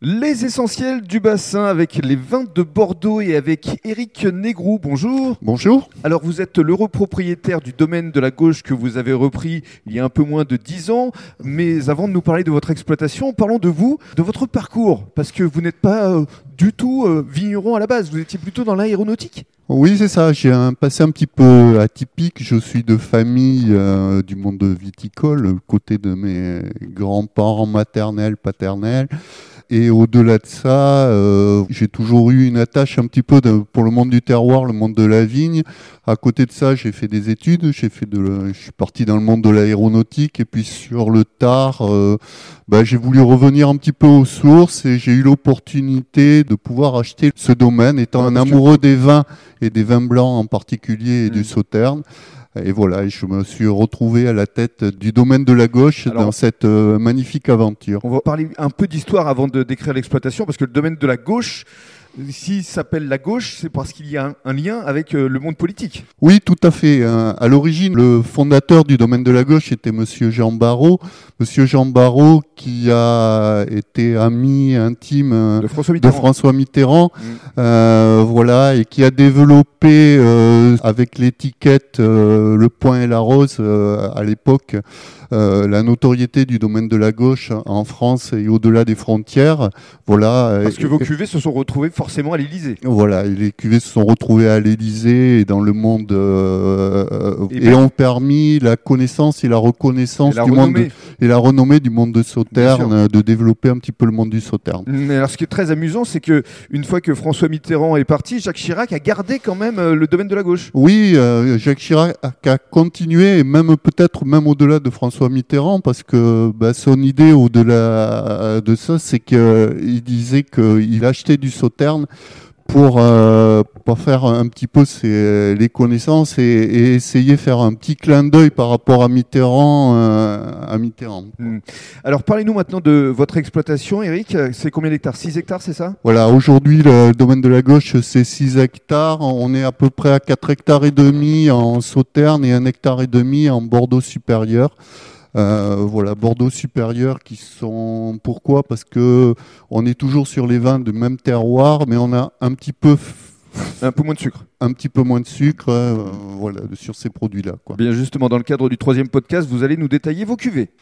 Les essentiels du bassin avec les vins de Bordeaux et avec Eric Négrou. Bonjour. Bonjour. Alors vous êtes l'heureux propriétaire du domaine de la gauche que vous avez repris il y a un peu moins de 10 ans. Mais avant de nous parler de votre exploitation, parlons de vous, de votre parcours. Parce que vous n'êtes pas euh, du tout euh, vigneron à la base, vous étiez plutôt dans l'aéronautique. Oui, c'est ça. J'ai un passé un petit peu atypique. Je suis de famille euh, du monde viticole, côté de mes grands-parents maternels, paternels. Et au-delà de ça, euh, j'ai toujours eu une attache un petit peu de, pour le monde du terroir, le monde de la vigne. À côté de ça, j'ai fait des études. J'ai fait de, je suis parti dans le monde de l'aéronautique et puis sur le tard, euh, bah, j'ai voulu revenir un petit peu aux sources et j'ai eu l'opportunité de pouvoir acheter ce domaine, étant un amoureux des vins et des vins blancs en particulier et du mmh. sauterne. Et voilà, je me suis retrouvé à la tête du domaine de la gauche dans cette euh, magnifique aventure. On va parler un peu d'histoire avant de décrire l'exploitation, parce que le domaine de la gauche, s'il s'appelle la gauche, c'est parce qu'il y a un, lien avec euh, le monde politique. Oui, tout à fait. Hein. À l'origine, le fondateur du domaine de la gauche était Monsieur Jean Barrault. Monsieur Jean Barrault qui a été ami intime euh, de François Mitterrand, mm. euh, voilà, et qui a développé avec l'étiquette Le Point et la Rose à l'époque la notoriété du domaine de la gauche en France et au-delà des frontières. Voilà. Parce que vos cuvées se sont retrouvées forcément à l'Élysée. Voilà, les cuvées se sont retrouvées à l'Élysée et dans le monde euh, et, ont permis la connaissance et la reconnaissance du monde et la renommée du monde de Sauterne, de développer un petit peu le monde du Sauterne. Mais alors, ce qui est très amusant, c'est que une fois que François Mitterrand est parti, Jacques Chirac a gardé quand même euh, le domaine de la gauche. Oui, euh, Jacques Chirac a continué, et même peut-être même au-delà de François Mitterrand, parce que bah, son idée au-delà de ça, c'est qu'il disait qu'il achetait du Sauterne pour, euh, pour faire un petit peu les connaissances et, essayer de faire un petit clin d'œil par rapport à Mitterrand. Euh, à Mitterrand. Hmm. Alors parlez-nous maintenant de votre exploitation, Eric. C'est combien d'hectares? 6 hectares, c'est ça? Voilà, aujourd'hui le domaine de la gauche c'est 6 hectares. On est à peu près à 4 hectares et demi en Sauterne et 1 hectare et demi en Bordeaux supérieur. Euh, voilà, Bordeaux supérieur qui sont pourquoi? Parce que on est toujours sur les vins de même terroir, mais on a un petit peu un peu moins de sucre. Un petit peu moins de sucre, euh, voilà, sur ces produits-là. Bien justement, dans le cadre du troisième podcast, vous allez nous détailler vos cuvées.